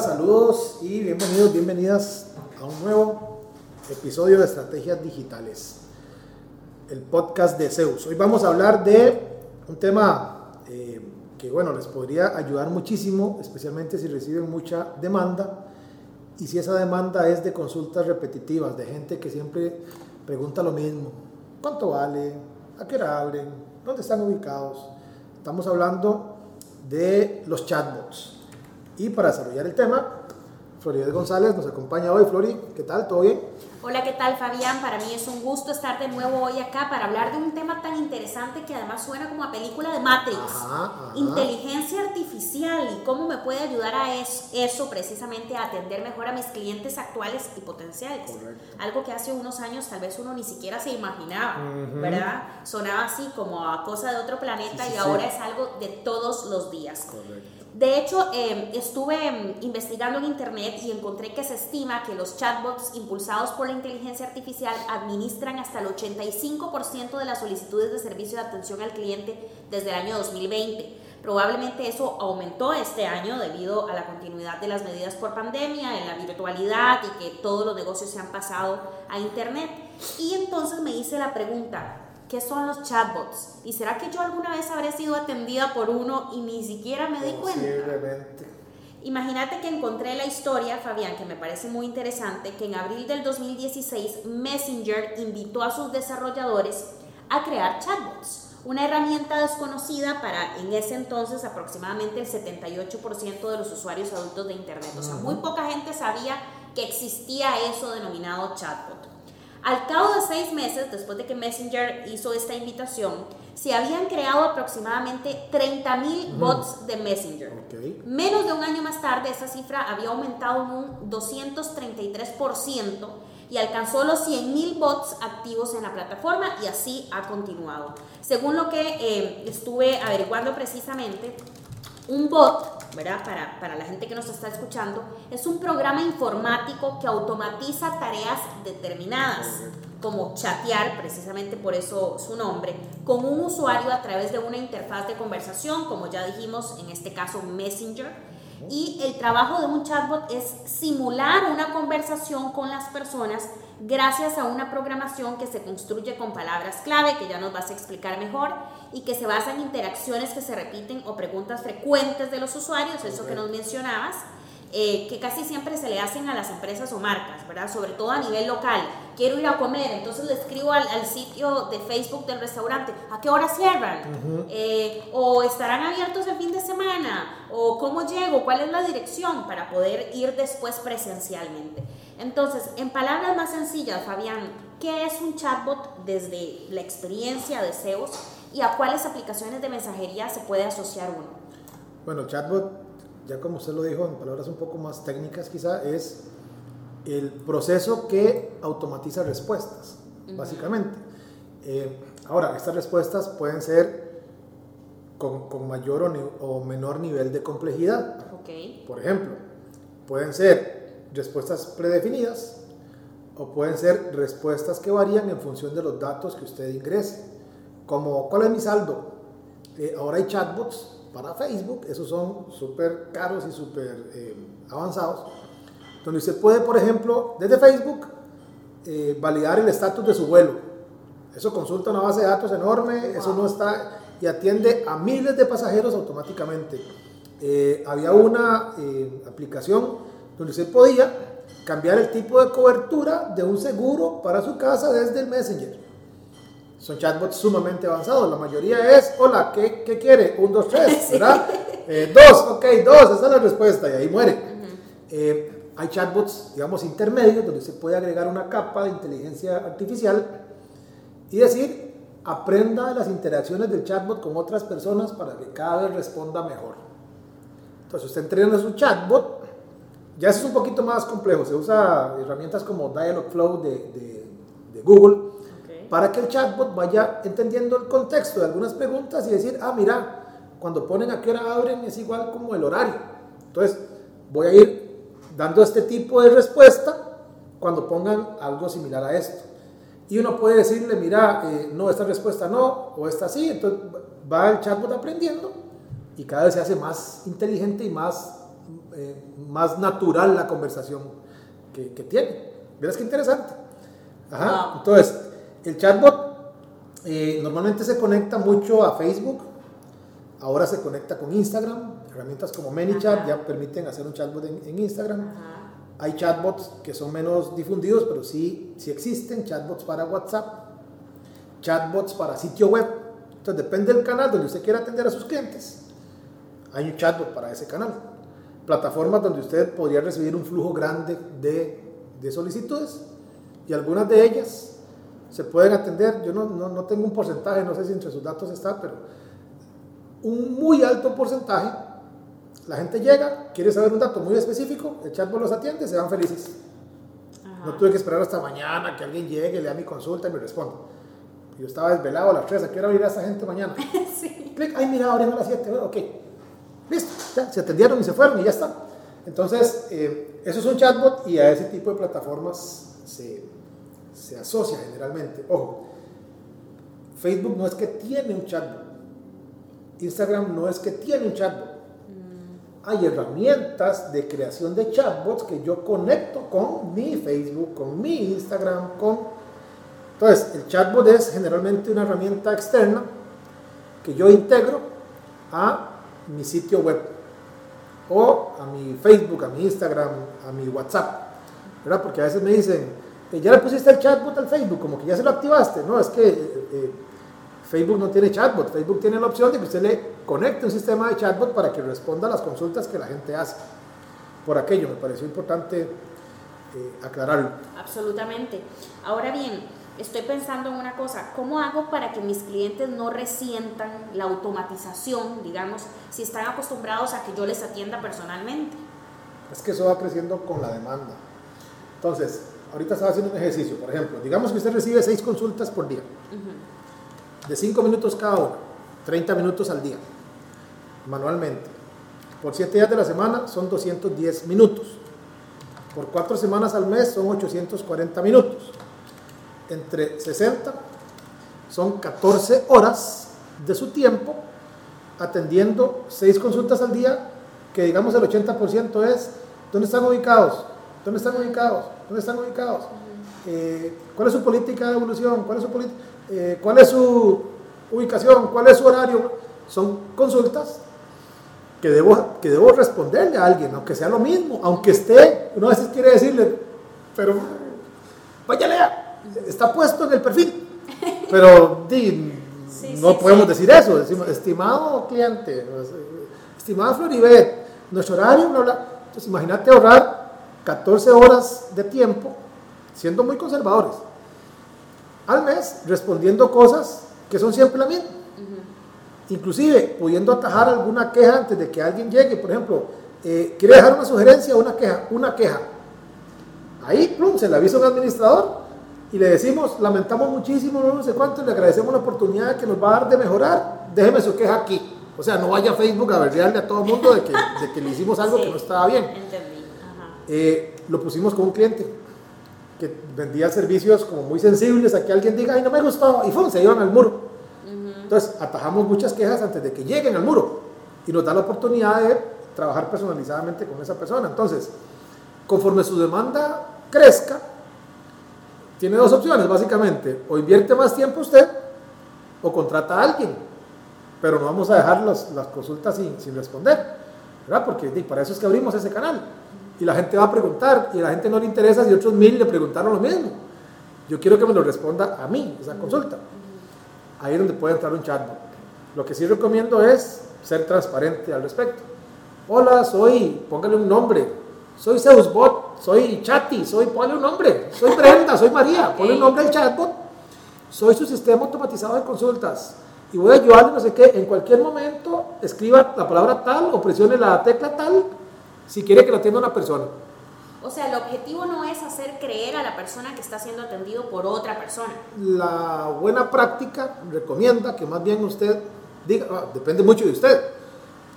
Saludos y bienvenidos, bienvenidas a un nuevo episodio de Estrategias Digitales, el podcast de Zeus. Hoy vamos a hablar de un tema eh, que, bueno, les podría ayudar muchísimo, especialmente si reciben mucha demanda y si esa demanda es de consultas repetitivas, de gente que siempre pregunta lo mismo. ¿Cuánto vale? ¿A qué hora abren? ¿Dónde están ubicados? Estamos hablando de los chatbots. Y para desarrollar el tema, Floridez González nos acompaña hoy. Flori, ¿qué tal? ¿Todo bien? Hola, ¿qué tal Fabián? Para mí es un gusto estar de nuevo hoy acá para hablar de un tema tan interesante que además suena como a película de Matrix. Ajá, ajá. Inteligencia artificial y cómo me puede ayudar a es- eso precisamente a atender mejor a mis clientes actuales y potenciales. Correcto. Algo que hace unos años tal vez uno ni siquiera se imaginaba, ¿verdad? Sonaba así como a cosa de otro planeta Sí, sí, y ahora sí. es algo de todos los días. Correcto. De hecho, eh, estuve em, investigando en internet y encontré que se estima que los chatbots impulsados por la inteligencia artificial administran hasta el 85% de las solicitudes de servicio de atención al cliente desde el año 2020. Probablemente eso aumentó este año debido a la continuidad de las medidas por pandemia, en la virtualidad y que todos los negocios se han pasado a internet. Y entonces me hice la pregunta, ¿Qué son los chatbots? ¿Y será que yo alguna vez habré sido atendida por uno y ni siquiera me di cuenta? Imagínate que encontré la historia, Fabián, que me parece muy interesante, que en abril del 2016 Messenger invitó a sus desarrolladores a crear chatbots, una herramienta desconocida para en ese entonces aproximadamente el 78% de los usuarios adultos de Internet. O sea, muy poca gente sabía que existía eso denominado chatbot. Al cabo de seis meses, después de que Messenger hizo esta invitación, se habían creado aproximadamente 30.000 bots de Messenger. Menos de un año más tarde, esa cifra había aumentado en un 233% y alcanzó los 100.000 bots activos en la plataforma y así ha continuado. Según lo que eh, estuve averiguando precisamente, un bot, ¿verdad? Para, para la gente que nos está escuchando, es un programa informático que automatiza tareas determinadas, como chatear, precisamente por eso su nombre, con un usuario a través de una interfaz de conversación, como ya dijimos, en este caso Messenger. Y el trabajo de un chatbot es simular una conversación con las personas gracias a una programación que se construye con palabras clave, que ya nos vas a explicar mejor, y que se basa en interacciones que se repiten o preguntas frecuentes de los usuarios, eso que nos mencionabas, eh, que casi siempre se le hacen a las empresas o marcas, ¿verdad? Sobre todo a nivel local. Quiero ir a comer, entonces le escribo al, al sitio de Facebook del restaurante, ¿a qué hora cierran? Eh, o estarán abiertos el fin de semana, o cómo llego, cuál es la dirección para poder ir después presencialmente. Entonces, en palabras más sencillas, Fabián, ¿qué es un chatbot desde la experiencia de SEOs y a cuáles aplicaciones de mensajería se puede asociar uno? Bueno, chatbot, ya como usted lo dijo en palabras un poco más técnicas quizá, es el proceso que automatiza respuestas, básicamente. Eh, ahora, estas respuestas pueden ser con, con mayor o, o menor nivel de complejidad. Ok. Por ejemplo, pueden ser respuestas predefinidas o pueden ser respuestas que varían en función de los datos que usted ingrese. Como, ¿cuál es mi saldo? Eh, ahora hay chatbots para Facebook, esos son súper caros y súper eh, avanzados, donde usted puede, por ejemplo, desde Facebook, eh, validar el estatus de su vuelo. Eso consulta una base de datos enorme, eso no está y atiende a miles de pasajeros automáticamente. Eh, había una aplicación donde usted podía cambiar el tipo de cobertura de un seguro para su casa desde el Messenger. Son chatbots sumamente avanzados. La mayoría es, hola, ¿qué, qué quiere? Un, dos, tres, ¿verdad? Eh, dos, ok, dos, esa es la respuesta y ahí muere. Eh, hay chatbots, digamos, intermedios donde se puede agregar una capa de inteligencia artificial y decir, aprenda de las interacciones del chatbot con otras personas para que cada vez responda mejor. Entonces, usted entrena su chatbot, ya eso es un poquito más complejo, se usa herramientas como Dialogflow de, de, de Google. Para que el chatbot vaya entendiendo el contexto de algunas preguntas y decir, ah, mira, cuando ponen a qué hora abren es igual como el horario. Entonces, voy a ir dando este tipo de respuesta cuando pongan algo similar a esto. Y uno puede decirle, mira, eh, no, esta respuesta no, o esta sí. Entonces va el chatbot aprendiendo y cada vez se hace más inteligente y más, eh, más natural la conversación que, que tiene. ¿Verás qué interesante? Ajá. Wow. Entonces, el chatbot eh, normalmente se conecta mucho a Facebook, ahora se conecta con Instagram, herramientas como ManyChat Ajá. ya permiten hacer un chatbot en, en Instagram. Ajá. Hay chatbots que son menos difundidos, pero sí, sí existen, chatbots para WhatsApp, chatbots para sitio web. Entonces depende del canal donde usted quiera atender a sus clientes, hay un chatbot para ese canal. Plataformas donde usted podría recibir un flujo grande de, de solicitudes y algunas de ellas se pueden atender. Yo no, no, no tengo un porcentaje, no sé si entre sus datos está, pero un muy alto porcentaje la gente llega, quiere saber un dato muy específico, el chatbot los atiende, se van felices. Ajá. No tuve que esperar hasta mañana que alguien llegue, lea mi consulta y me responda. Yo estaba desvelado a las 3, ¿a qué hora a esa gente mañana? sí. Clic, ay, mira, abren a las 7, ok. Listo, ya, se atendieron y se fueron y ya está. Entonces, eh, eso es un chatbot y a ese tipo de plataformas se, se asocia generalmente. Ojo, Facebook no es que tiene un chatbot. Instagram no es que tiene un chatbot. Hay herramientas de creación de chatbots que yo conecto con mi Facebook, con mi Instagram, con... Entonces, el chatbot es generalmente una herramienta externa que yo integro a mi sitio web o a mi Facebook, a mi Instagram, a mi WhatsApp, ¿verdad? Porque a veces me dicen, "Eh, ya le pusiste el chatbot al Facebook, como que ya se lo activaste. No, es que eh, eh, Facebook no tiene chatbot, Facebook tiene la opción de que usted le conecte un sistema de chatbot para que responda a las consultas que la gente hace. Por aquello me pareció importante eh, aclararlo. Absolutamente. Ahora bien, estoy pensando en una cosa, ¿cómo hago para que mis clientes no resientan la automatización, digamos, si están acostumbrados a que yo les atienda personalmente? Es que eso va creciendo con la demanda. Entonces, ahorita estaba haciendo un ejercicio, por ejemplo, digamos que usted recibe seis consultas por día, de 5 minutos cada una, 30 minutos al día, manualmente. Por 7 días de la semana son 210 minutos. Por 4 semanas al mes son 840 minutos. Entre 60 son 14 horas de su tiempo atendiendo 6 consultas al día, que digamos el 80% es ¿dónde están ubicados? ¿Dónde están ubicados? ¿Dónde están ubicados? Eh, ¿Cuál es su política de evolución? ¿Cuál es su, eh, ¿Cuál es su ubicación? ¿Cuál es su horario? Son consultas que debo, que debo responderle a alguien, aunque sea lo mismo, aunque esté, uno a veces quiere decirle, pero vaya lea, está puesto en el perfil, pero di, Sí, no sí, podemos sí. decir eso, decimos, estimado cliente, estimado Floribet, nuestro horario, bla, bla. entonces imagínate ahorrar 14 horas de tiempo, siendo muy conservadores, al mes, respondiendo cosas que son siempre las mismas inclusive pudiendo atajar alguna queja antes de que alguien llegue, por ejemplo, eh, quiere dejar una sugerencia o una queja, una queja. Ahí, plum, se le avisa un administrador y le decimos, lamentamos muchísimo, no, sé cuánto, le agradecemos la oportunidad que nos va a dar de mejorar, déjeme su queja aquí. O sea, no vaya a Facebook a verle a todo el mundo de que, de que le hicimos algo Sí, que no estaba bien. Entendí. Eh, lo pusimos con un cliente que vendía servicios como muy sensibles a que alguien diga, ay, no me gustó, y ¡fum! se iban al muro. Entonces, atajamos muchas quejas antes de que lleguen al muro y nos da la oportunidad de trabajar personalizadamente con esa persona. Entonces, conforme su demanda crezca, tiene dos opciones, básicamente. O invierte más tiempo usted o contrata a alguien. Pero no vamos a dejar los- las consultas sin, sin responder, ¿verdad? Porque para eso es que abrimos ese canal. Y la gente va a preguntar y a la gente no le interesa si otros mil le preguntaron lo mismo. Yo quiero que me lo responda a mí, esa consulta. Ahí es donde puede entrar un chatbot. Lo que sí recomiendo es ser transparente al respecto. Hola, soy, póngale un nombre. Soy Zeusbot, soy Chati, soy, ponle un nombre. Soy Brenda, soy María, ponle un nombre al chatbot. soy su sistema automatizado de consultas y voy a ayudarle no sé qué, en cualquier momento escriba la palabra tal o presione la tecla tal si quiere que lo atienda una persona. O sea, el objetivo no es hacer creer a la persona que está siendo atendido por otra persona. La buena práctica recomienda que más bien usted diga, ah, depende mucho de usted,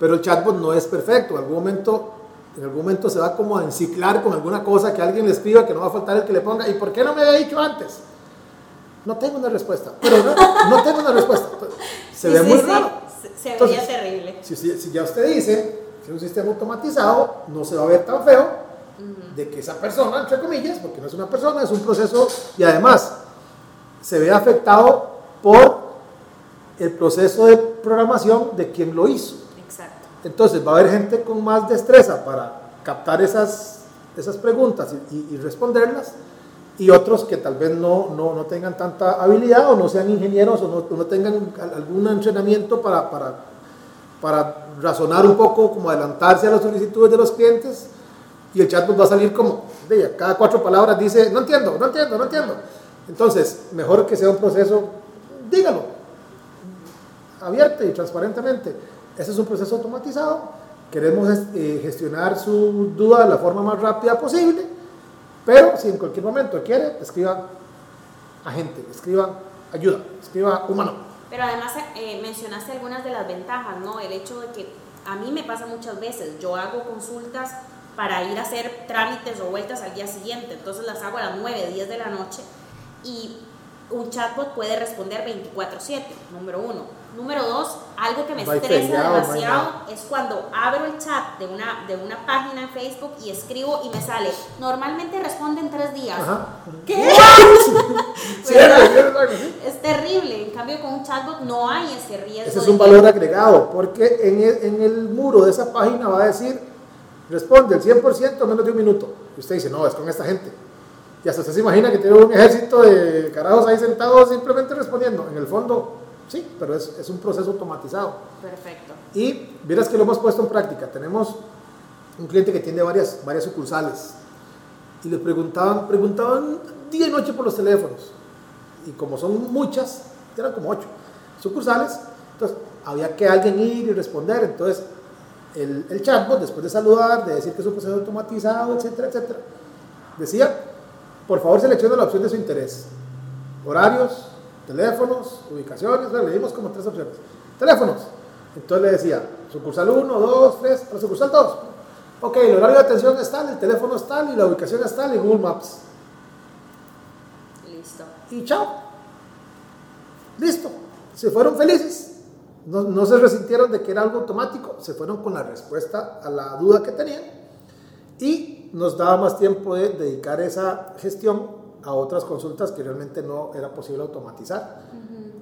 pero el chatbot no es perfecto. En algún momento, en algún momento se va como a enciclar con alguna cosa que alguien le escriba que no va a faltar el que le ponga. ¿Y por qué no me había dicho antes? No tengo una respuesta. Pero no, no tengo una respuesta. Se Sí, ve sí, muy sí. raro. Se, se veía terrible. Si, si- si ya usted dice que es un sistema automatizado, no se va a ver tan feo de que esa persona, entre comillas, porque no es una persona, es un proceso y además se ve afectado por el proceso de programación de quien lo hizo. Exacto. Entonces va a haber gente con más destreza para captar esas, esas preguntas y, y- y responderlas y otros que tal vez no, no, no tengan tanta habilidad o no sean ingenieros o no, no tengan al- algún entrenamiento para, para, para razonar un poco, como adelantarse a las solicitudes de los clientes y el chatbot va a salir como, de, cada cuatro palabras dice, no entiendo, no entiendo, no entiendo. Entonces, mejor que sea un proceso, dígalo, abierta y transparentemente. Ese es un proceso automatizado. Queremos eh, gestionar su duda de la forma más rápida posible, pero si en cualquier momento quiere, escriba agente, escriba ayuda, escriba humano. Pero además eh, mencionaste algunas de las ventajas, ¿no? El hecho de que a mí me pasa muchas veces, yo hago consultas para ir a hacer trámites o vueltas al día siguiente, entonces las hago a las 9, 10 de la noche y un chatbot puede responder 24/7, número uno. Número dos, algo que me estresa hay demasiado es cuando abro el chat de una, de una página en Facebook y escribo y me sale, normalmente responde en tres días. Ajá. ¿Qué? Es terrible, en cambio con un chatbot no hay ese riesgo. Ese es un que- valor agregado, porque en el, en el muro de esa página va a decir, responde el 100% en menos de un minuto. Y usted dice, no, es con esta gente. Y hasta usted se imagina que tiene un ejército de carajos ahí sentados simplemente respondiendo. En el fondo, sí, pero es, es un proceso automatizado. Perfecto. Y vieras que lo hemos puesto en práctica. Tenemos un cliente que tiene varias, varias sucursales y le preguntaban, preguntaban día y noche por los teléfonos. Y como son muchas, eran como ocho sucursales, entonces había que alguien ir y responder. Entonces el, el chatbot, después de saludar, de decir que es un proceso automatizado, etcétera, etcétera, decía, por favor seleccione la opción de su interés. Horarios, teléfonos, ubicaciones, bueno, le dimos como tres opciones. Teléfonos. Entonces le decía, sucursal 1, 2, 3, la sucursal 2. Ok, el horario de atención es tal, el teléfono es tal y la ubicación es tal y Google Maps. Listo. Y chao. Listo. Se fueron felices. No, no se resintieron de que era algo automático. Se fueron con la respuesta a la duda que tenían. Y nos daba más tiempo de dedicar esa gestión a otras consultas que realmente no era posible automatizar.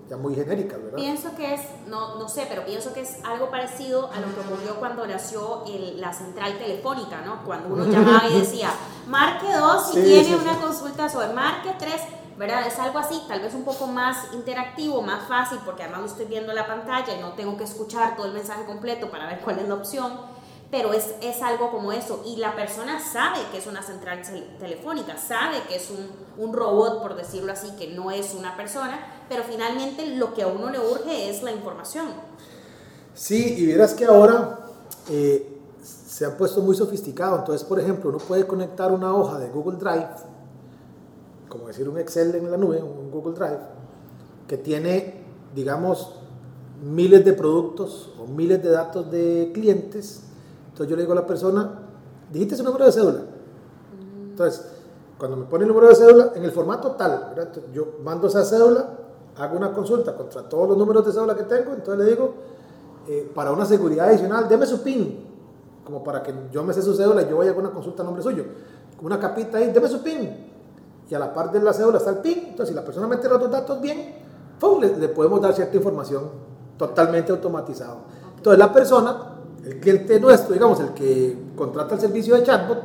Ya muy genéricas, ¿verdad? Pienso que es, no, no sé, pero pienso que es algo parecido a lo que ocurrió cuando nació el- la central telefónica, ¿no? Cuando uno llamaba y decía, marque 2 si Sí, tiene sí, una sí. consulta sobre marque 3, ¿verdad? Es algo así, tal vez un poco más interactivo, más fácil, porque además lo estoy viendo en la pantalla y no tengo que escuchar todo el mensaje completo para ver cuál es la opción. Pero es, es algo como eso. Y la persona sabe que es una central tel- telefónica, sabe que es un, un robot, por decirlo así, que no es una persona, pero finalmente lo que a uno le urge es la información. Sí, y vieras que ahora eh, se ha puesto muy sofisticado. Entonces, por ejemplo, uno puede conectar una hoja de Google Drive, como decir un Excel en la nube, un Google Drive, que tiene, digamos, miles de productos o miles de datos de clientes. Entonces yo le digo a la persona, dijiste su número de cédula. Entonces, cuando me pone el número de cédula, en el formato tal, yo mando esa cédula, hago una consulta contra todos los números de cédula que tengo, entonces le digo, eh, para una seguridad adicional, deme su PIN, como para que yo me sé su cédula y yo vaya a una consulta a nombre suyo. Una capita ahí, deme su PIN. Y a la par de la cédula está el PIN, entonces si la persona mete los dos datos bien, le podemos dar cierta información totalmente automatizado. Entonces la persona, el cliente nuestro, digamos, el que contrata el servicio de chatbot,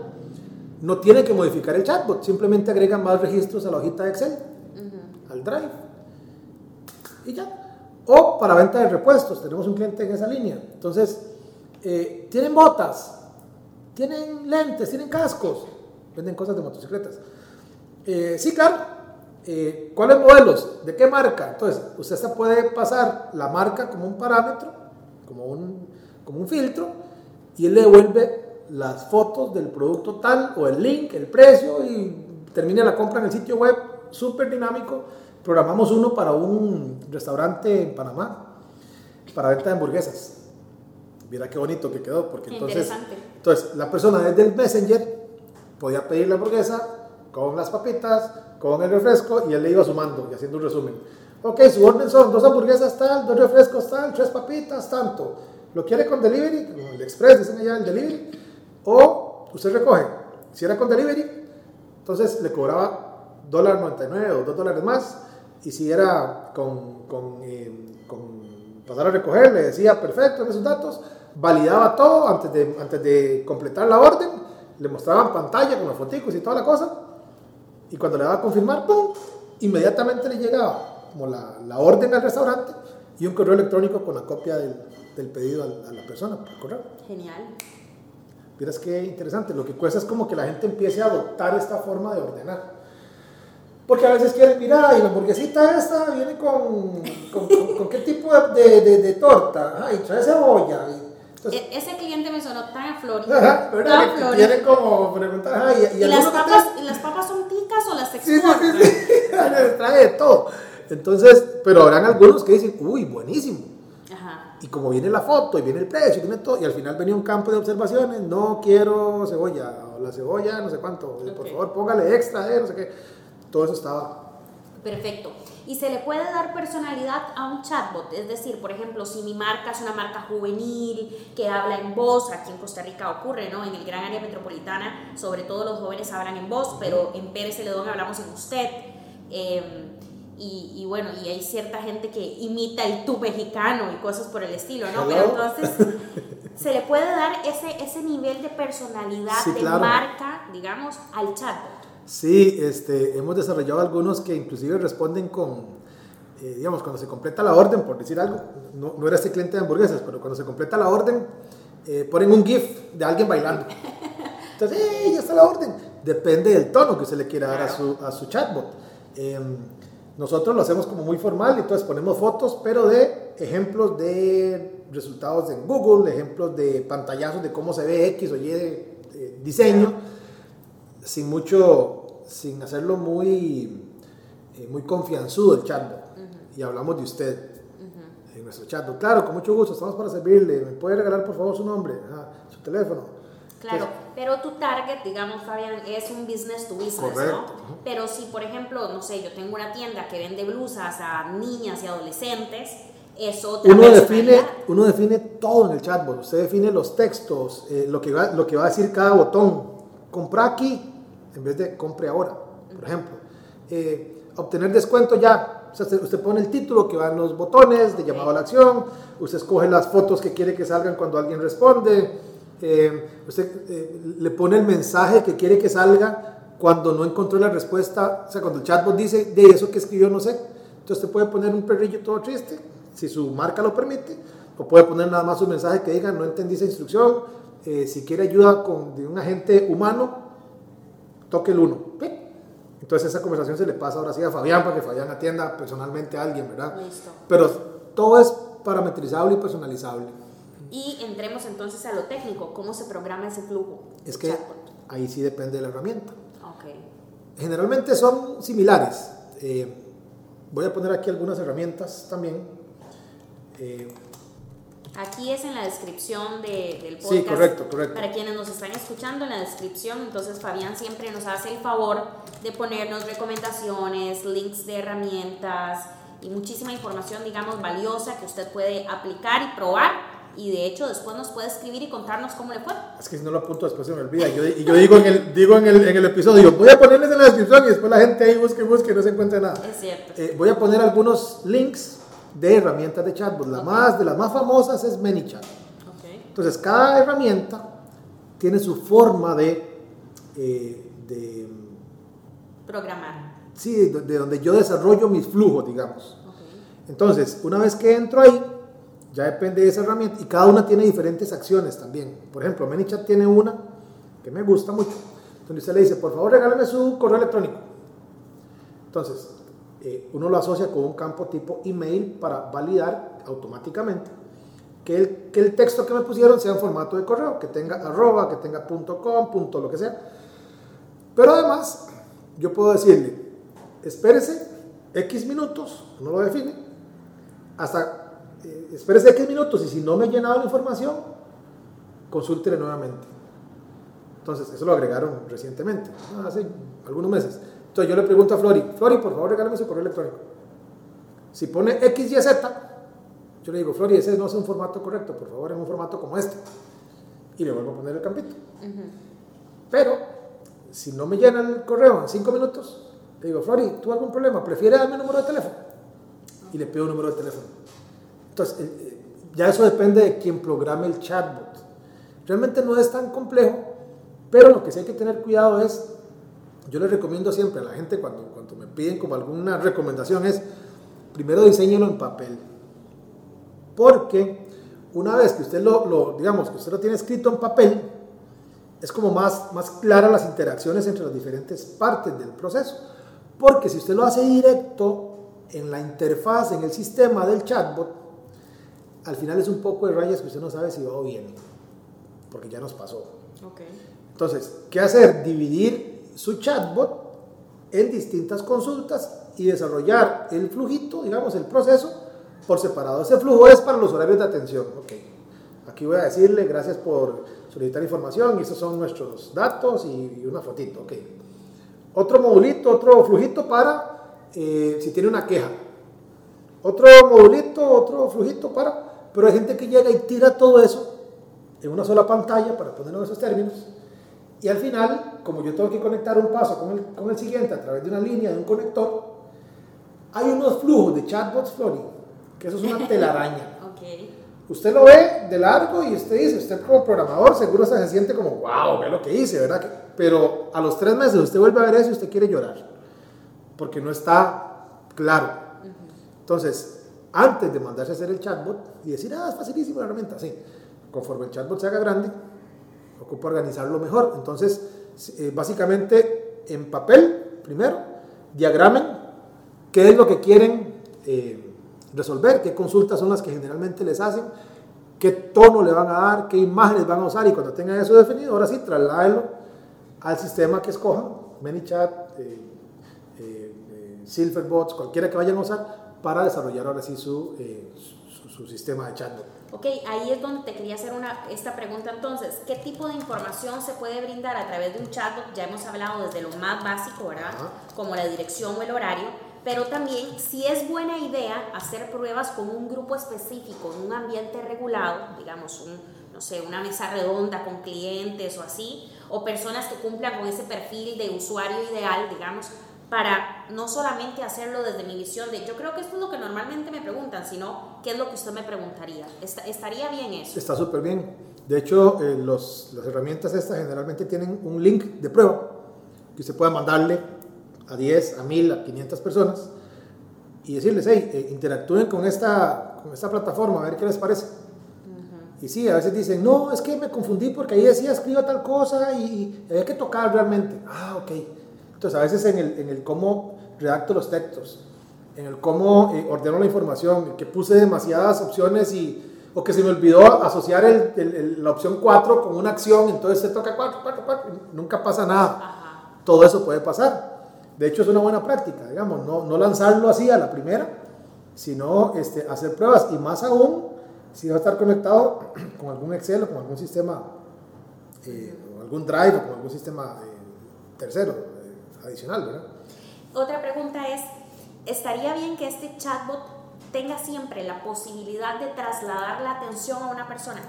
no tiene que modificar el chatbot, simplemente agrega más registros a la hojita de Excel, al Drive, y ya. O para venta de repuestos, tenemos un cliente en esa línea. Entonces, eh, tienen botas, tienen lentes, tienen cascos, venden cosas de motocicletas. Eh, sí, claro, eh, ¿cuáles modelos? ¿De qué marca? Entonces, usted se puede pasar la marca como un parámetro, como un, como un filtro, y él le devuelve las fotos del producto tal o el link, el precio y termina la compra en el sitio web, súper dinámico. Programamos uno para un restaurante en Panamá, para venta de hamburguesas. Mira qué bonito que quedó, porque entonces, entonces la persona desde el Messenger podía pedir la hamburguesa con las papitas, con el refresco y él le iba sumando y haciendo un resumen. Ok, su orden son dos hamburguesas tal, dos refrescos tal, tres papitas, tanto. ¿Lo quiere con delivery? El express, dicen allá el delivery. O usted recoge. Si era con delivery, entonces le cobraba $1.99 o 2 dólares más. Y si era con, con, eh, con, pasar a recoger, le decía perfecto en esos datos, validaba todo antes de, antes de completar la orden, le mostraban pantalla con los foticos y toda la cosa. Y cuando le daba a confirmar, ¡pum! Inmediatamente le llegaba como la, la orden al restaurante y un correo electrónico con la copia del, del pedido a, la persona por correo. Genial. Miras qué interesante. Lo que cuesta es como que la gente empiece a adoptar esta forma de ordenar. Porque a veces quieren, mira, y la hamburguesita esta viene con, con, qué tipo de, de, de torta. Ay, trae cebolla. E, ese cliente me sonó tan. Ajá, ¿verdad? Tan Tiene como preguntar, y, y, las papas, las papas son ticas o las exportan? Sí, sí, sí, trae de todo. Entonces, pero habrán algunos que dicen, uy, buenísimo. Y como viene la foto y viene el precio y viene todo, y al final venía un campo de observaciones, no quiero cebolla, o la cebolla, no sé cuánto, por favor póngale extra, eh, no sé qué. Todo eso estaba. Perfecto. Y se le puede dar personalidad a un chatbot, es decir, por ejemplo, si mi marca es una marca juvenil que habla en voz, aquí en Costa Rica ocurre, ¿no? En el gran área metropolitana, sobre todo los jóvenes hablan en voz, pero en Pérez Celedón hablamos en usted. Eh, y, bueno, y hay cierta gente que imita el tú mexicano y cosas por el estilo, ¿no? Pero entonces se le puede dar ese, ese nivel de personalidad, de marca, digamos, al chatbot. Sí, este, hemos desarrollado algunos que inclusive responden con, eh, digamos, cuando se completa la orden, por decir algo, no, no, era este cliente de hamburguesas, pero cuando se completa la orden, eh, ponen un GIF de alguien bailando. Entonces, ¡eh, ya está la orden! Depende del tono que se le quiera dar a su, a su chatbot. Em, nosotros lo hacemos como muy formal, y entonces ponemos fotos, pero de ejemplos de resultados en Google, de ejemplos de pantallazos de cómo se ve X o Y de, diseño, sin mucho, sin hacerlo muy, eh, muy confianzudo el chatbot. Y hablamos de usted en nuestro chatbot. Claro, con mucho gusto, estamos para servirle. ¿Me puede regalar por favor su nombre, su teléfono? Claro, pero tu target, digamos, Fabián, es un business to business, ¿no? Pero si, por ejemplo, no sé, yo tengo una tienda que vende blusas a niñas y adolescentes, es otra uno define Uno define todo en el chatbot, usted define los textos, eh, lo, que va, lo que va a decir cada botón. Compra aquí en vez de compre ahora, por ejemplo. Eh, obtener descuento ya, usted, usted pone el título que van los botones de llamado a la acción, usted escoge las fotos que quiere que salgan cuando alguien responde eh, usted eh, le pone el mensaje que quiere que salga cuando no encontró la respuesta, o sea, cuando el chatbot dice, de eso que escribió no sé, entonces usted puede poner un perrillo todo triste, si su marca lo permite, o puede poner nada más un mensaje que diga, no entendí esa instrucción, eh, si quiere ayuda con, de un agente humano, toque el 1. Entonces esa conversación se le pasa ahora sí a Fabián para que Fabián atienda personalmente a alguien, ¿verdad? Listo. Pero todo es parametrizable y personalizable. Y entremos entonces a lo técnico, ¿cómo se programa ese flujo? Es que ahí sí depende de la herramienta. Okay. Generalmente son similares. Eh, voy a poner aquí algunas herramientas también. Eh, aquí es en la descripción de, del podcast. Sí, correcto, correcto. Para quienes nos están escuchando en la descripción, entonces Fabián siempre nos hace el favor de ponernos recomendaciones, links de herramientas y muchísima información, digamos, valiosa que usted puede aplicar y probar y de hecho después nos puede escribir y contarnos cómo le fue. Es que si no lo apunto después se me olvida. Yo, y yo digo, en el, digo en, el, en el episodio, voy a ponerles en la descripción y después la gente ahí busque, busque y no se encuentra nada. Es cierto. Eh, voy a poner algunos links de herramientas de chatbot. La más, de las más famosas es ManyChat. Okay. Entonces, cada herramienta tiene su forma de... Eh, de Programar. Sí, de, donde yo desarrollo mis flujos, digamos. Okay. Entonces, una vez que entro ahí, ya depende de esa herramienta y cada una tiene diferentes acciones también. Por ejemplo, ManyChat tiene una que me gusta mucho, donde usted le dice, por favor regálame su correo electrónico. Entonces, eh, uno lo asocia con un campo tipo email para validar automáticamente que el, que el texto que me pusieron sea en formato de correo, que tenga arroba, que tenga punto com, punto lo que sea. Pero además, yo puedo decirle, espérese X minutos, no lo define, hasta eh, espérese X minutos y si no me he llenado la información, consúltele nuevamente. Entonces, eso lo agregaron recientemente, hace algunos meses. Entonces yo le pregunto a Flori, Flori, por favor regálame su correo electrónico. Si pone XYZ, yo le digo, Flori, ese no es un formato correcto, por favor, es un formato como este. Y le vuelvo a poner el campito. Pero, si no me llena el correo en cinco minutos, le digo, Flori, ¿tú algún problema? ¿Prefiere darme el número de teléfono? Y le pido un número de teléfono. Eh, eh, ya eso depende de quien programe el chatbot. Realmente no es tan complejo, pero lo que sí hay que tener cuidado es, yo les recomiendo siempre a la gente cuando, cuando me piden como alguna recomendación es, primero diseñelo en papel porque una vez que usted lo, digamos, que usted lo tiene escrito en papel, es como más, más claras las interacciones entre las diferentes partes del proceso. Porque si usted lo hace directo en la interfaz, en el sistema del chatbot, al final es un poco de rayas que usted no sabe si va o viene, porque ya nos pasó. Entonces, ¿qué hacer? Dividir su chatbot en distintas consultas y desarrollar el flujito, digamos, el proceso por separado. Ese flujo es para los horarios de atención. Okay. Aquí voy a decirle gracias por solicitar información y estos son nuestros datos y una fotito. Okay. Otro modulito, otro flujito para eh, si tiene una queja. Otro modulito, otro flujito para... Pero hay gente que llega y tira todo eso en una sola pantalla para ponerlo en esos términos. Y al final, como yo tengo que conectar un paso con el, con el siguiente a través de una línea, de un conector, hay unos flujos de chatbots Flori que eso es una telaraña. Usted lo ve de largo y usted dice, usted como programador seguro se siente como, wow, ve lo que hice, ¿verdad? Pero a los tres meses usted vuelve a ver eso y usted quiere llorar, porque no está claro. Entonces, antes de mandarse a hacer el chatbot y decir, ah, es facilísimo la herramienta, sí, conforme el chatbot se haga grande, ocupa organizarlo mejor. Entonces, eh, básicamente, en papel, primero, diagramen qué es lo que quieren. Eh, resolver, qué consultas son las que generalmente les hacen, qué tono le van a dar, qué imágenes van a usar y cuando tengan eso definido, ahora sí, trasládenlo al sistema que escojan, ManyChat, eh, eh, eh, Silverbots, cualquiera que vayan a usar para desarrollar ahora sí su, su, sistema de chatbot. Ok, ahí es donde te quería hacer una, esta pregunta entonces. ¿Qué tipo de información se puede brindar a través de un chatbot? Ya hemos hablado desde lo más básico, ¿verdad? Como la dirección o el horario pero también si es buena idea hacer pruebas con un grupo específico, en un ambiente regulado, digamos, un, no sé, una mesa redonda con clientes o así, o personas que cumplan con ese perfil de usuario ideal, digamos, para no solamente hacerlo desde mi visión de yo creo que esto es lo que normalmente me preguntan, sino qué es lo que usted me preguntaría. ¿Estaría bien eso? Está súper bien. De hecho, eh, los, las herramientas estas generalmente tienen un link de prueba que usted pueda mandarle a 10, a 1000, a 500 personas y decirles, hey, eh, interactúen con esta, con esta plataforma, a ver qué les parece. Y sí, a veces dicen, no, es que me confundí porque ahí decía escriba tal cosa y, hay que tocar realmente. Ah, ok. Entonces, a veces en el, en el cómo redacto los textos, en el cómo eh, ordeno la información, que puse demasiadas opciones y, o que se me olvidó asociar el, la opción 4 con una acción, entonces se toca 4, 4, 4, nunca pasa nada. Todo eso puede pasar. De hecho, es una buena práctica, digamos, no, no lanzarlo así a la primera, sino este, hacer pruebas y más aún si va a estar conectado con algún Excel o con algún sistema, eh, o algún Drive o con algún sistema eh, tercero, eh, adicional, ¿verdad? Otra pregunta es, ¿estaría bien que este chatbot tenga siempre la posibilidad de trasladar la atención a una persona?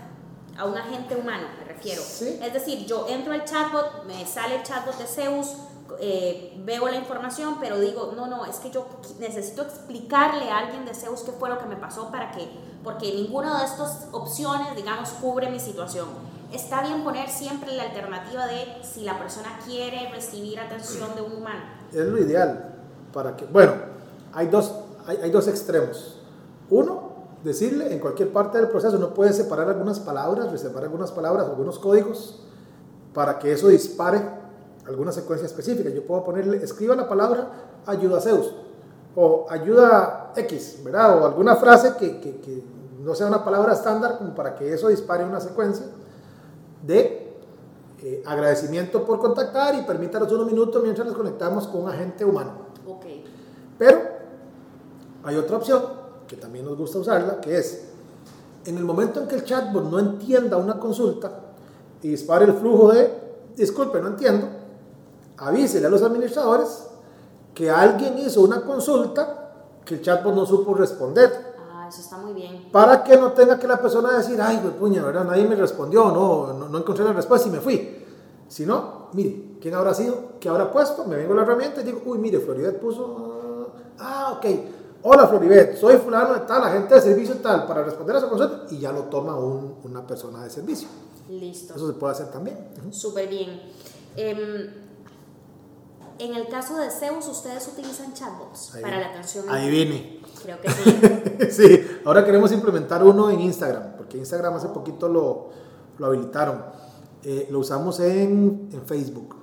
a un agente humano, me refiero. Es decir, yo entro al chatbot, me sale el chatbot de Zeus, eh, veo la información, pero digo, no, no, es que yo necesito explicarle a alguien de Zeus qué fue lo que me pasó para que, porque ninguna de estas opciones, digamos, cubre mi situación. Está bien poner siempre la alternativa de si la persona quiere recibir atención de un humano. Es lo ideal para que, bueno, hay dos, hay, dos extremos. Uno, decirle en cualquier parte del proceso, no puede separar algunas palabras, reservar algunas palabras, algunos códigos, para que eso dispare alguna secuencia específica. Yo puedo ponerle, escriba la palabra ayuda Zeus o ayuda X, ¿verdad? O alguna frase que, que, que no sea una palabra estándar como para que eso dispare una secuencia de eh, agradecimiento por contactar y permítanos unos minutos mientras nos conectamos con un agente humano. Ok. Pero hay otra opción que también nos gusta usarla, que es en el momento en que el chatbot no entienda una consulta y dispare el flujo de, disculpe, no entiendo, avísele a los administradores que alguien hizo una consulta que el chatbot no supo responder. Eso está muy bien. Para que no tenga que la persona decir, ay, güey, puña, ¿verdad? Nadie me respondió, no, no, no encontré la respuesta y me fui. Si no, mire, ¿quién habrá sido? ¿Qué habrá puesto? Me vengo la herramienta y digo, uy, mire, Floribet puso, ah, ok. Hola Floribet, soy fulano de tal, agente de servicio tal, para responder a esa consulta y ya lo toma un- una persona de servicio. Listo. Eso se puede hacer también. Súper bien. Em, en el caso de Zeus, ¿ustedes utilizan chatbots Ahí para viene. la atención? Ahí viene. Creo que sí. sí, ahora queremos implementar uno en Instagram, porque Instagram hace poquito lo, lo habilitaron. Eh, lo usamos en, en Facebook.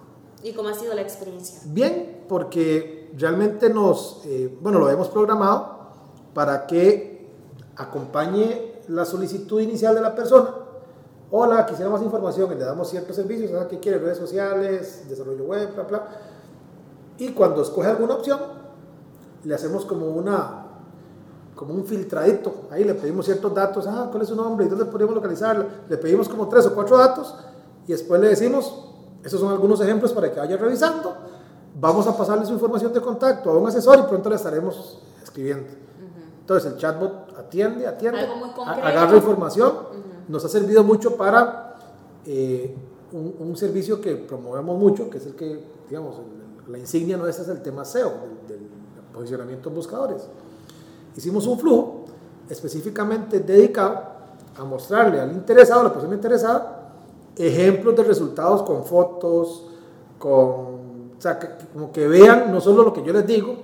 ¿Y cómo ha sido la experiencia? Bien, porque realmente nos, eh, bueno, lo hemos programado para que acompañe la solicitud inicial de la persona. Hola, quisiera más información, le damos ciertos servicios, ¿sabes qué quiere? Redes sociales, desarrollo web, bla, bla. Y cuando escoge alguna opción, le hacemos como una como un filtradito. Ahí le pedimos ciertos datos, ah, ¿cuál es su nombre? ¿Y dónde podemos localizarla? Le pedimos como tres o cuatro datos y después le decimos, esos son algunos ejemplos para que vaya revisando. Vamos a pasarle su información de contacto a un asesor y pronto le estaremos escribiendo. Entonces el chatbot atiende, atiende, agarra información. Nos ha servido mucho para eh, un, un servicio que promovemos mucho, que es el que, digamos, el- la insignia nuestra es el tema SEO, del, posicionamiento en buscadores. Hicimos un flujo específicamente dedicado a mostrarle al interesado, a la persona interesada, ejemplos de resultados con fotos, con, o sea, que como que vean no solo lo que yo les digo,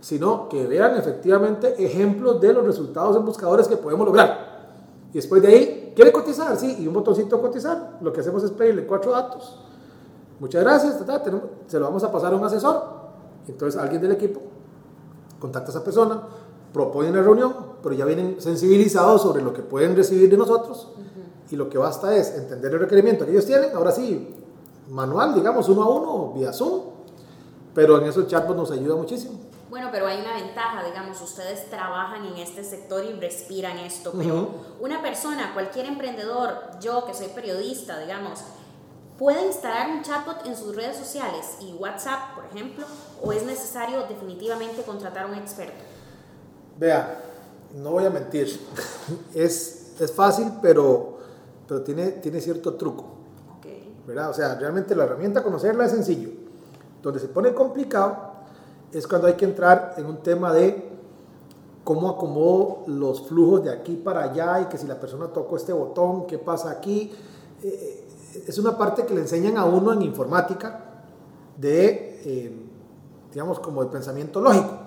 sino que vean efectivamente ejemplos de los resultados en buscadores que podemos lograr. Y después de ahí, ¿quiere cotizar? Sí, y un botoncito cotizar. Lo que hacemos es pedirle cuatro datos. Muchas gracias, ta, ta, tenemos- se lo vamos a pasar a un asesor. Entonces alguien del equipo contacta a esa persona, propone una reunión, pero ya vienen sensibilizados sobre lo que pueden recibir de nosotros. Y lo que basta es entender el requerimiento que ellos tienen, ahora sí, manual, digamos, uno a uno, vía Zoom, pero en eso el chatbot nos ayuda muchísimo. Bueno, pero hay una ventaja, digamos, ustedes trabajan en este sector y respiran esto, pero una persona, cualquier emprendedor, yo que soy periodista, digamos, puede instalar un chatbot en sus redes sociales y WhatsApp, por ejemplo, o es necesario definitivamente contratar a un experto. Vea, no voy a mentir, es, es fácil, pero, pero tiene, tiene cierto truco. Ok. ¿verdad? O sea, realmente la herramienta conocerla es sencillo. Donde se pone complicado es cuando hay que entrar en un tema de cómo acomodo los flujos de aquí para allá y que si la persona tocó este botón, qué pasa aquí. Eh, es una parte que le enseñan a uno en informática de, eh, digamos, como de pensamiento lógico.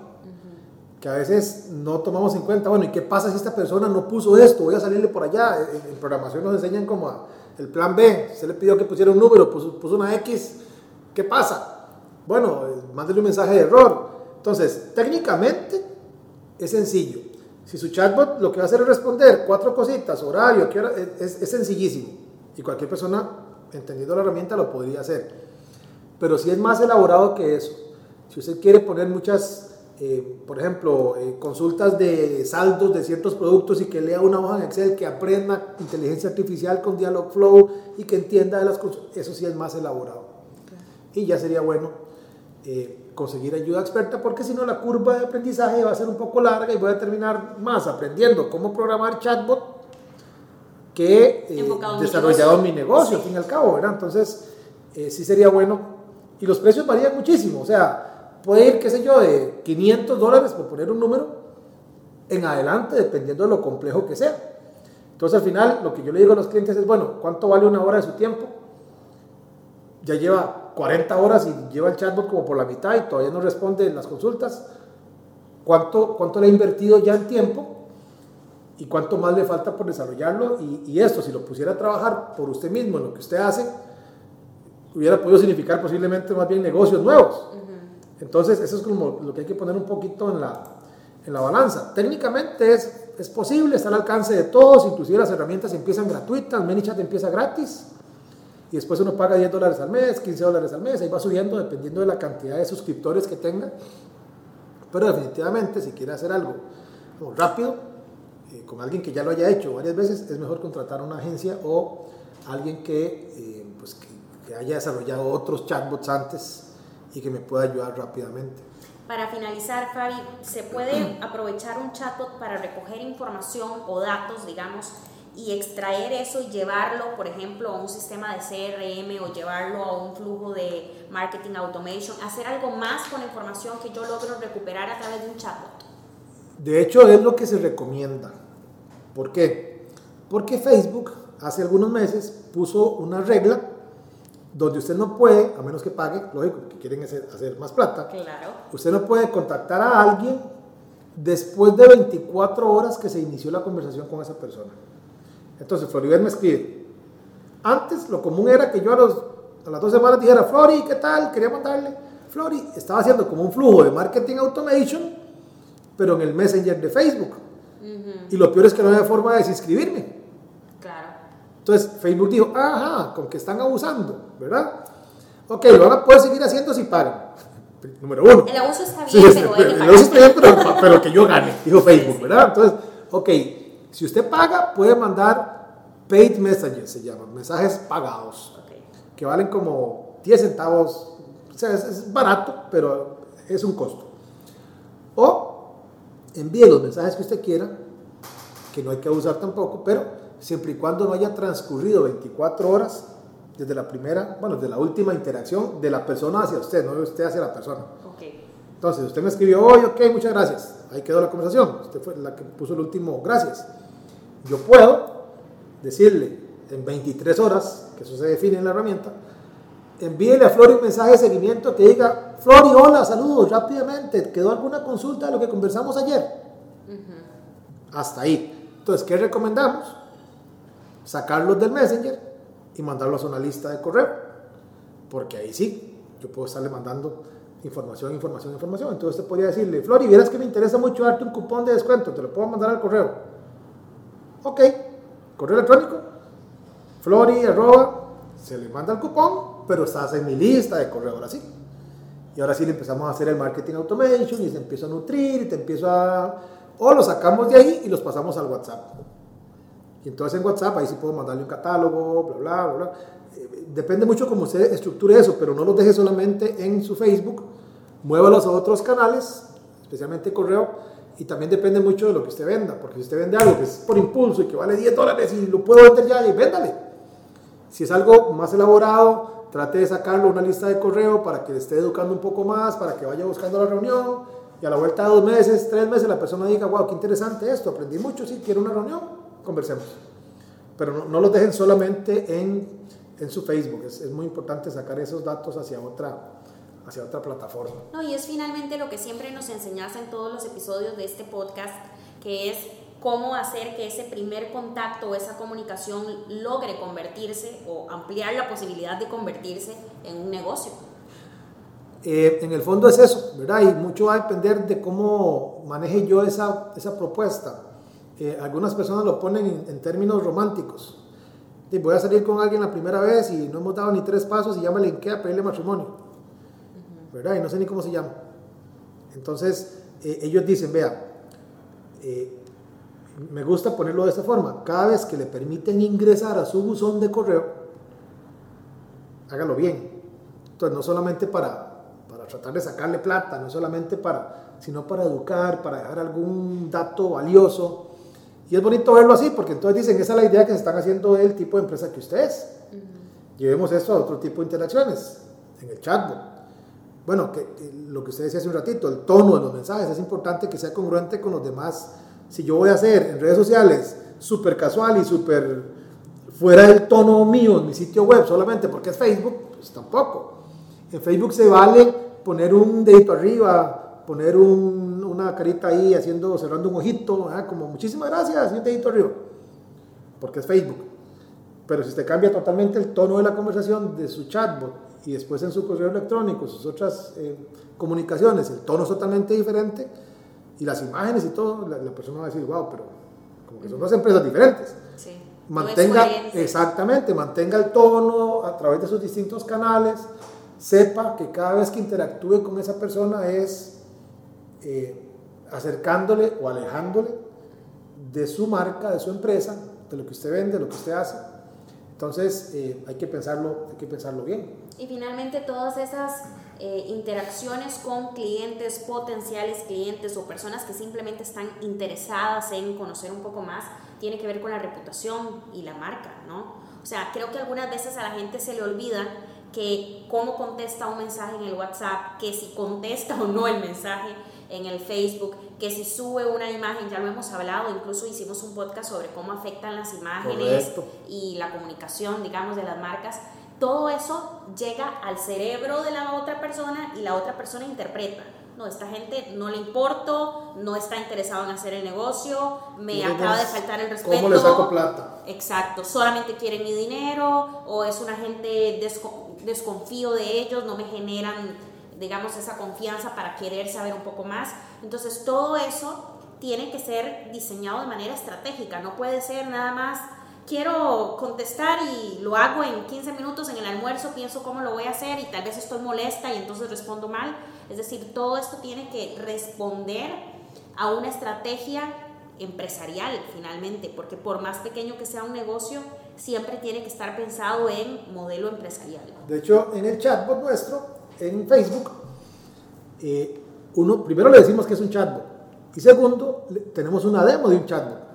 Que a veces no tomamos en cuenta, bueno, ¿y qué pasa si esta persona no puso esto? Voy a salirle por allá. En, en programación nos enseñan como a- el plan B. Se le pidió que pusiera un número, puso, puso una X. ¿Qué pasa? Bueno, eh, mándele un mensaje de error. Entonces, técnicamente es sencillo. Si su chatbot lo que va a hacer es responder cuatro cositas, horario, qué hora, es sencillísimo. Y cualquier persona, entendiendo la herramienta, lo podría hacer. Pero si es más elaborado que eso, si usted quiere poner muchas, eh, por ejemplo, eh, consultas de saldos de ciertos productos y que lea una hoja en Excel, que aprenda inteligencia artificial con Dialogflow y que entienda de las consultas, eso sí es más elaborado. Y ya sería bueno eh, conseguir ayuda experta porque si no la curva de aprendizaje va a ser un poco larga y voy a terminar más aprendiendo cómo programar chatbot que eh, mi desarrollado mi negocio. negocio, Sí. al fin y al cabo, ¿verdad? Entonces, eh, sí sería bueno. Y los precios varían muchísimo, o sea, puede ir, qué sé yo, de 500 dólares, por poner un número, en adelante, dependiendo de lo complejo que sea. Entonces, al final, lo que yo le digo a los clientes es, bueno, ¿cuánto vale una hora de su tiempo? Ya lleva 40 horas y lleva el chatbot como por la mitad y todavía no responde en las consultas. ¿Cuánto, cuánto le ha invertido ya en tiempo? Y cuánto más le falta por desarrollarlo y, y esto, si lo pusiera a trabajar por usted mismo en lo que usted hace, hubiera podido significar posiblemente más bien negocios nuevos. Entonces, eso es como lo que hay que poner un poquito en la, en la balanza. Técnicamente es, es posible, está al alcance de todos, inclusive las herramientas empiezan gratuitas, ManyChat empieza gratis y después uno paga 10 dólares al mes, 15 dólares al mes, ahí va subiendo dependiendo de la cantidad de suscriptores que tenga. Pero definitivamente, si quiere hacer algo rápido, eh, con alguien que ya lo haya hecho varias veces, es mejor contratar a una agencia o alguien que, eh, pues que, que haya desarrollado otros chatbots antes y que me pueda ayudar rápidamente. Para finalizar, Fabi, ¿se puede aprovechar un chatbot para recoger información o datos, digamos, y extraer eso y llevarlo, por ejemplo, a un sistema de CRM o llevarlo a un flujo de marketing automation, hacer algo más con la información que yo logro recuperar a través de un chatbot? De hecho, es lo que se recomienda. ¿Por qué? Porque Facebook hace algunos meses puso una regla donde usted no puede, a menos que pague, lógico, que quieren hacer, más plata, Claro. usted no puede contactar a alguien después de 24 horas que se inició la conversación con esa persona. Entonces, Floribel me escribe. Antes lo común era que yo a, los, a las dos semanas dijera, Flori, ¿qué tal? Quería mandarle. Flori estaba haciendo como un flujo de marketing automation, pero en el Messenger de Facebook. Y lo peor es que no había forma de desinscribirme. Claro. Entonces Facebook dijo, ajá, con que están abusando, ¿verdad? Ok, lo van a poder seguir haciendo si pagan. Número uno. El abuso está bien, sí, pero que el abuso está bien, pero, pero que yo gane, dijo Facebook, ¿verdad? Entonces, ok, si usted paga, puede mandar paid messages, se llaman, mensajes pagados, Ok. que valen como 10 centavos, o sea, es, es barato, pero es un costo. O envíe los mensajes que usted quiera, que no hay que abusar tampoco, pero siempre y cuando no haya transcurrido 24 horas desde la primera, bueno, desde la última interacción de la persona hacia usted, no de usted hacia la persona. Entonces, usted me escribió hoy, ok, muchas gracias. Ahí quedó la conversación. Usted fue la que puso el último gracias. Yo puedo decirle en 23 horas, que eso se define en la herramienta, envíele a Flori un mensaje de seguimiento que diga, Flori, hola, saludos, rápidamente, ¿quedó alguna consulta de lo que conversamos ayer? Hasta ahí. Entonces, ¿qué recomendamos? Sacarlos del Messenger y mandarlos a una lista de correo. Porque ahí sí, yo puedo estarle mandando información, información, información. Entonces usted podría decirle, Flori, vieras que me interesa mucho darte un cupón de descuento, te lo puedo mandar al correo. Ok, correo electrónico, Flori, arroba, se le manda el cupón, pero estás en mi lista de correo ahora sí. Y ahora sí le empezamos a hacer el marketing automation y se empieza a nutrir y te empiezo a... O lo sacamos de ahí y los pasamos al WhatsApp. Y entonces en WhatsApp ahí sí puedo mandarle un catálogo, bla, bla, bla, bla. Eh, Depende mucho cómo usted estructure eso, pero no los deje solamente en su Facebook, muévalos a otros canales, especialmente correo, y también depende mucho de lo que usted venda, porque si usted vende algo que es por impulso y que vale 10 dólares y lo puedo vender ya, y véndale. Si es algo más elaborado, trate de sacarlo una lista de correo para que le esté educando un poco más, para que vaya buscando la reunión, y a la vuelta de dos meses, tres meses, la persona diga, wow, qué interesante esto, aprendí mucho, sí, quiero una reunión, conversemos. Pero no, no los dejen solamente en, en su Facebook, es, es muy importante sacar esos datos hacia otra, hacia otra plataforma. No, y es finalmente lo que siempre nos enseñas en todos los episodios de este podcast, que es cómo hacer que ese primer contacto o esa comunicación logre convertirse o ampliar la posibilidad de convertirse en un negocio. Eh, en el fondo es eso, ¿verdad? Y mucho va a depender de cómo maneje yo esa, esa propuesta. Eh, algunas personas lo ponen en, en términos románticos. Y voy a salir con alguien la primera vez y no hemos dado ni tres pasos y ya me linké a pedirle matrimonio. ¿Verdad? Y no sé ni cómo se llama. Entonces, eh, ellos dicen, vea, eh, me gusta ponerlo de esta forma. Cada vez que le permiten ingresar a su buzón de correo, hágalo bien. Entonces, no solamente para, para tratar de sacarle plata, no solamente para, sino para educar, para dejar algún dato valioso. Y es bonito verlo así, porque entonces dicen, esa es la idea que se están haciendo del tipo de empresa que usted es. Llevemos esto a otro tipo de interacciones, en el chatbot. Bueno, que, que lo que usted decía hace un ratito, el tono de los mensajes, es importante que sea congruente con los demás. Si yo voy a hacer en redes sociales súper casual y súper fuera del tono mío en mi sitio web solamente porque es Facebook, pues tampoco. En Facebook se vale poner un dedito arriba, poner un- una carita ahí haciendo, cerrando un ojito, ¿verdad? como muchísimas gracias y un dedito arriba, porque es Facebook. Pero si usted cambia totalmente el tono de la conversación de su chatbot y después en su correo electrónico, sus otras eh, comunicaciones, el tono es totalmente diferente y las imágenes y todo, la, persona va a decir, wow, pero como que son dos empresas diferentes. Sí. Mantenga, exactamente, mantenga el tono a través de sus distintos canales, sepa que cada vez que interactúe con esa persona es eh, acercándole o alejándole de su marca, de su empresa, de lo que usted vende, de lo que usted hace. Entonces eh, hay, que pensarlo, hay que pensarlo bien. Y finalmente todas esas eh, interacciones con clientes, potenciales clientes o personas que simplemente están interesadas en conocer un poco más, tiene que ver con la reputación y la marca, ¿no? O sea, creo que algunas veces a la gente se le olvida que cómo contesta un mensaje en el WhatsApp, que si contesta o no el mensaje en el Facebook, que si sube una imagen, ya lo hemos hablado, incluso hicimos un podcast sobre cómo afectan las imágenes y la comunicación, digamos, de las marcas. Todo eso llega al cerebro de la otra persona y la otra persona interpreta. No, esta gente no le importo, no está interesado en hacer el negocio, me acaba de faltar el respeto. ¿Cómo le saco plata? Exacto, solamente quieren mi dinero o es una gente desconfío de ellos, no me generan digamos, esa confianza para querer saber un poco más. Entonces, todo eso tiene que ser diseñado de manera estratégica, no puede ser nada más, quiero contestar y lo hago en 15 minutos en el almuerzo, pienso cómo lo voy a hacer y tal vez estoy molesta y entonces respondo mal. Es decir, todo esto tiene que responder a una estrategia empresarial finalmente, porque por más pequeño que sea un negocio, siempre tiene que estar pensado en modelo empresarial. De hecho, en el chatbot nuestro en Facebook, eh, uno, primero le decimos que es un chatbot y segundo, tenemos una demo de un chatbot.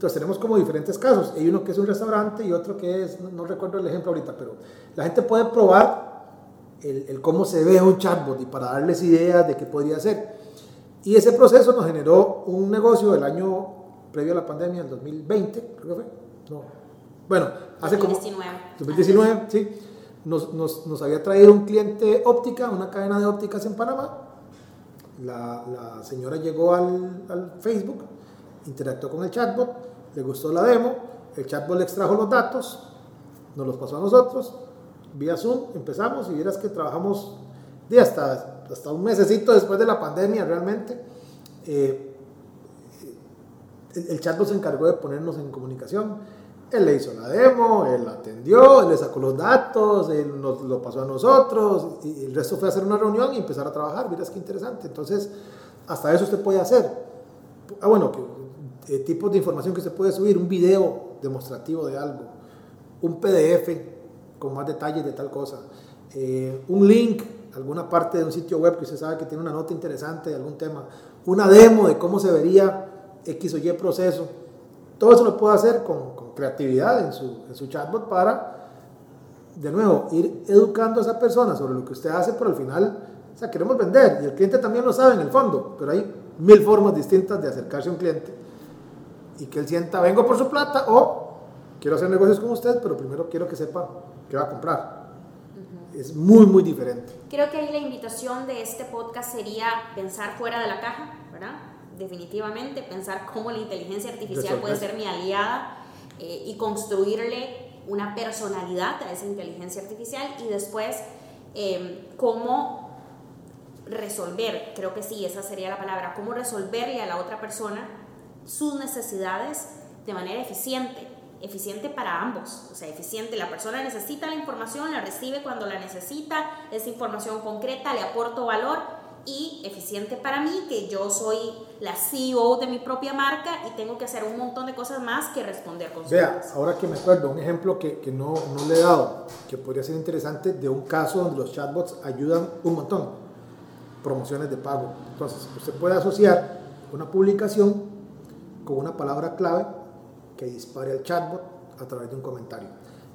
Entonces tenemos como diferentes casos. Hay uno que es un restaurante y otro que es, no, recuerdo el ejemplo ahorita, pero la gente puede probar el, cómo se ve un chatbot y para darles ideas de qué podría ser. Y ese proceso nos generó un negocio el año previo a la pandemia, el 2020, creo que fue. No. Bueno, hace 2019. como... 2019, sí nos, nos, nos, había traído un cliente óptica, una cadena de ópticas en Panamá. La, la señora llegó al, al, Facebook, interactuó con el chatbot, le gustó la demo, el chatbot le extrajo los datos, nos los pasó a nosotros, vía Zoom empezamos y vieras que trabajamos de hasta, hasta un mesecito después de la pandemia realmente. Eh, el, chatbot se encargó de ponernos en comunicación él le hizo la demo, él atendió, él le sacó los datos, él nos lo pasó a nosotros y el resto fue hacer una reunión y empezar a trabajar. Miras qué interesante. Entonces, hasta eso usted puede hacer. Ah, bueno, que, eh, tipos de información que usted puede subir, un video demostrativo de algo, un PDF con más detalles de tal cosa, eh, un link, alguna parte de un sitio web que usted sabe que tiene una nota interesante de algún tema, una demo de cómo se vería X o Y proceso. Todo eso lo puede hacer con, creatividad en su, en su chatbot para, de nuevo, ir educando a esa persona sobre lo que usted hace, pero al final, o sea, queremos vender y el cliente también lo sabe en el fondo, pero hay mil formas distintas de acercarse a un cliente y que él sienta, vengo por su plata o quiero hacer negocios con usted, pero primero quiero que sepa que va a comprar. Es muy, muy diferente. Creo que ahí la invitación de este podcast sería pensar fuera de la caja, ¿verdad? Definitivamente, pensar cómo la inteligencia artificial puede ser mi aliada eh, y construirle una personalidad a esa inteligencia artificial y después em, cómo resolver, creo que sí, esa sería la palabra, cómo resolverle a la otra persona sus necesidades de manera eficiente, eficiente para ambos, o sea, eficiente, la persona necesita la información, la recibe cuando la necesita, esa información concreta, le aporto valor y eficiente para mí, que yo soy la CEO de mi propia marca y tengo que hacer un montón de cosas más que responder con Vea, ahora que me acuerdo, un ejemplo que, que no, no, le he dado, que podría ser interesante, de un caso donde los chatbots ayudan un montón, promociones de pago. Entonces, usted puede asociar una publicación con una palabra clave que dispare al chatbot a través de un comentario.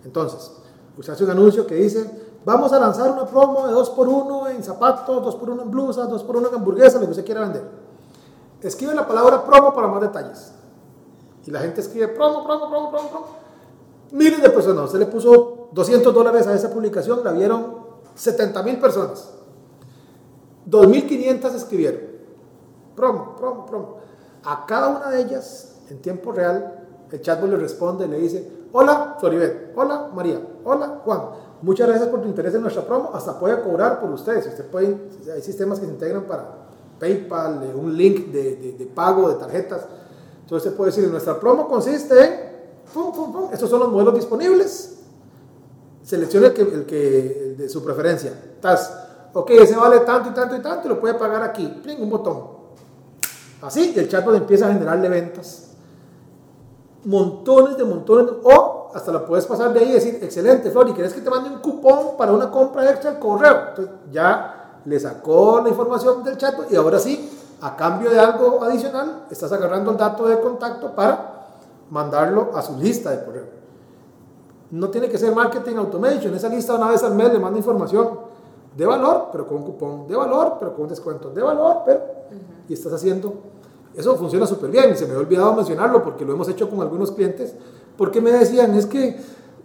Entonces, usted hace un anuncio que dice, Vamos a lanzar una promo de 2x1 en zapatos, 2x1 en blusas, 2x1 en hamburguesas, lo que usted quiera vender. Escribe la palabra promo para más detalles. Y la gente escribe promo, promo, promo, promo, promo. Miles de personas. Usted le puso 200 dólares a esa publicación, la vieron 70 mil personas. 2.500 escribieron. Promo, promo, promo. A cada una de ellas, en tiempo real, el chatbot le responde, le dice, hola Floribet, hola María, hola Juan Muchas gracias por tu interés en nuestra promo. Hasta puede cobrar por ustedes. Usted puede, hay sistemas que se integran para PayPal, eh, un link de, de, pago de tarjetas. Entonces usted puede decir, nuestra promo consiste en, pum, estos son los modelos disponibles. Seleccione el que, de su preferencia. Estás, ok, ese vale tanto y tanto y tanto y lo puede pagar aquí. Pling, un botón. Así, y el chatbot empieza a generarle ventas. Montones de montones. O hasta lo puedes pasar de ahí y decir, excelente, Flor, ¿y quieres que te mande un cupón para una compra extra al correo? Entonces ya le sacó la información del chatbot y ahora sí, a cambio de algo adicional, estás agarrando el dato de contacto para mandarlo a su lista de correo. No tiene que ser marketing automation, esa lista una vez al mes le manda información de valor, pero con un cupón, de valor, pero con un descuento, de valor, pero... Y estás haciendo... Eso funciona súper bien y se me había olvidado mencionarlo porque lo hemos hecho con algunos clientes, porque me decían, es que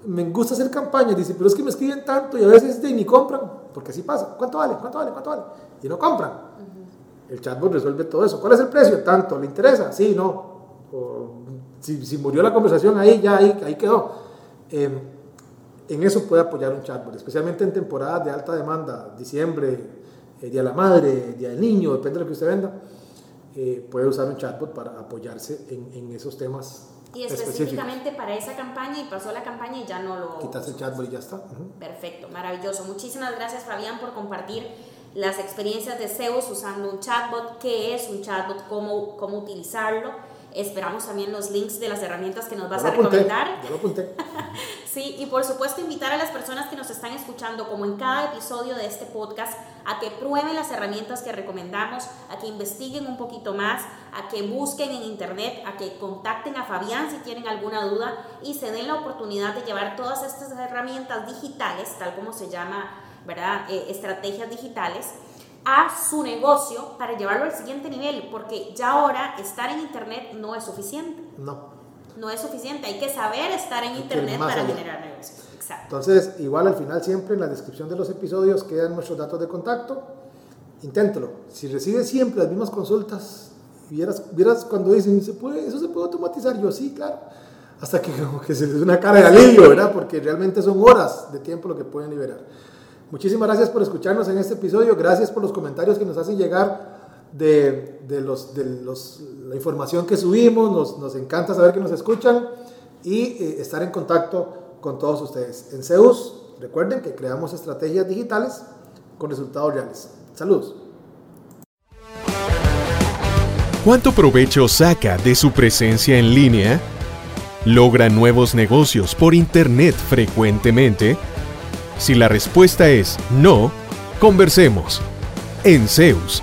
me gusta hacer campañas, dice, pero es que me escriben tanto y a veces ni compran, porque así pasa, ¿cuánto vale? ¿Cuánto vale? ¿Cuánto vale? Y no compran. El chatbot resuelve todo eso. ¿Cuál es el precio? Tanto, ¿le interesa? Sí, no. si, murió la conversación ahí, ya ahí, ahí quedó. Em, en eso puede apoyar un chatbot, especialmente en temporadas de alta demanda, diciembre, eh, Día de la Madre, Día del Niño, depende de lo que usted venda, eh, puede usar un chatbot para apoyarse en, esos temas. Y específicamente para esa campaña y pasó la campaña y ya no lo... Quitas el chatbot y ya está. Perfecto, maravilloso. Muchísimas gracias Fabián por compartir las experiencias de Zeus usando un chatbot, qué es un chatbot, cómo, cómo utilizarlo Esperamos también los links de las herramientas que nos vas a recomendar. lo apunté. sí, y por supuesto invitar a las personas que nos están escuchando, como en cada episodio de este podcast, a que prueben las herramientas que recomendamos, a que investiguen un poquito más, a que busquen en internet, a que contacten a Fabián si tienen alguna duda y se den la oportunidad de llevar todas estas herramientas digitales, tal como se llama, ¿verdad? Eh, estrategias digitales a su negocio para llevarlo al siguiente nivel, porque ya ahora estar en Internet no es suficiente. No. No es suficiente, hay que saber estar en Internet para generar negocios. Exacto. Entonces, igual al final siempre en la descripción de los episodios quedan nuestros datos de contacto. Inténtelo. Si recibes siempre las mismas consultas, vieras, vieras cuando dicen, ¿se puede, ¿eso se puede automatizar? Yo sí, claro. Hasta que como que se les una cara de alivio, ¿verdad? Porque realmente son horas de tiempo lo que pueden liberar. Muchísimas gracias por escucharnos en este episodio. Gracias por los comentarios que nos hacen llegar de, de, los, de los, la información que subimos. Nos, nos, encanta saber que nos escuchan y eh, estar en contacto con todos ustedes. En Zeus, recuerden que creamos estrategias digitales con resultados reales. Saludos. ¿Cuánto provecho saca de su presencia en línea? ¿Logra nuevos negocios por Internet frecuentemente? Si la respuesta es no, conversemos. En Zeus,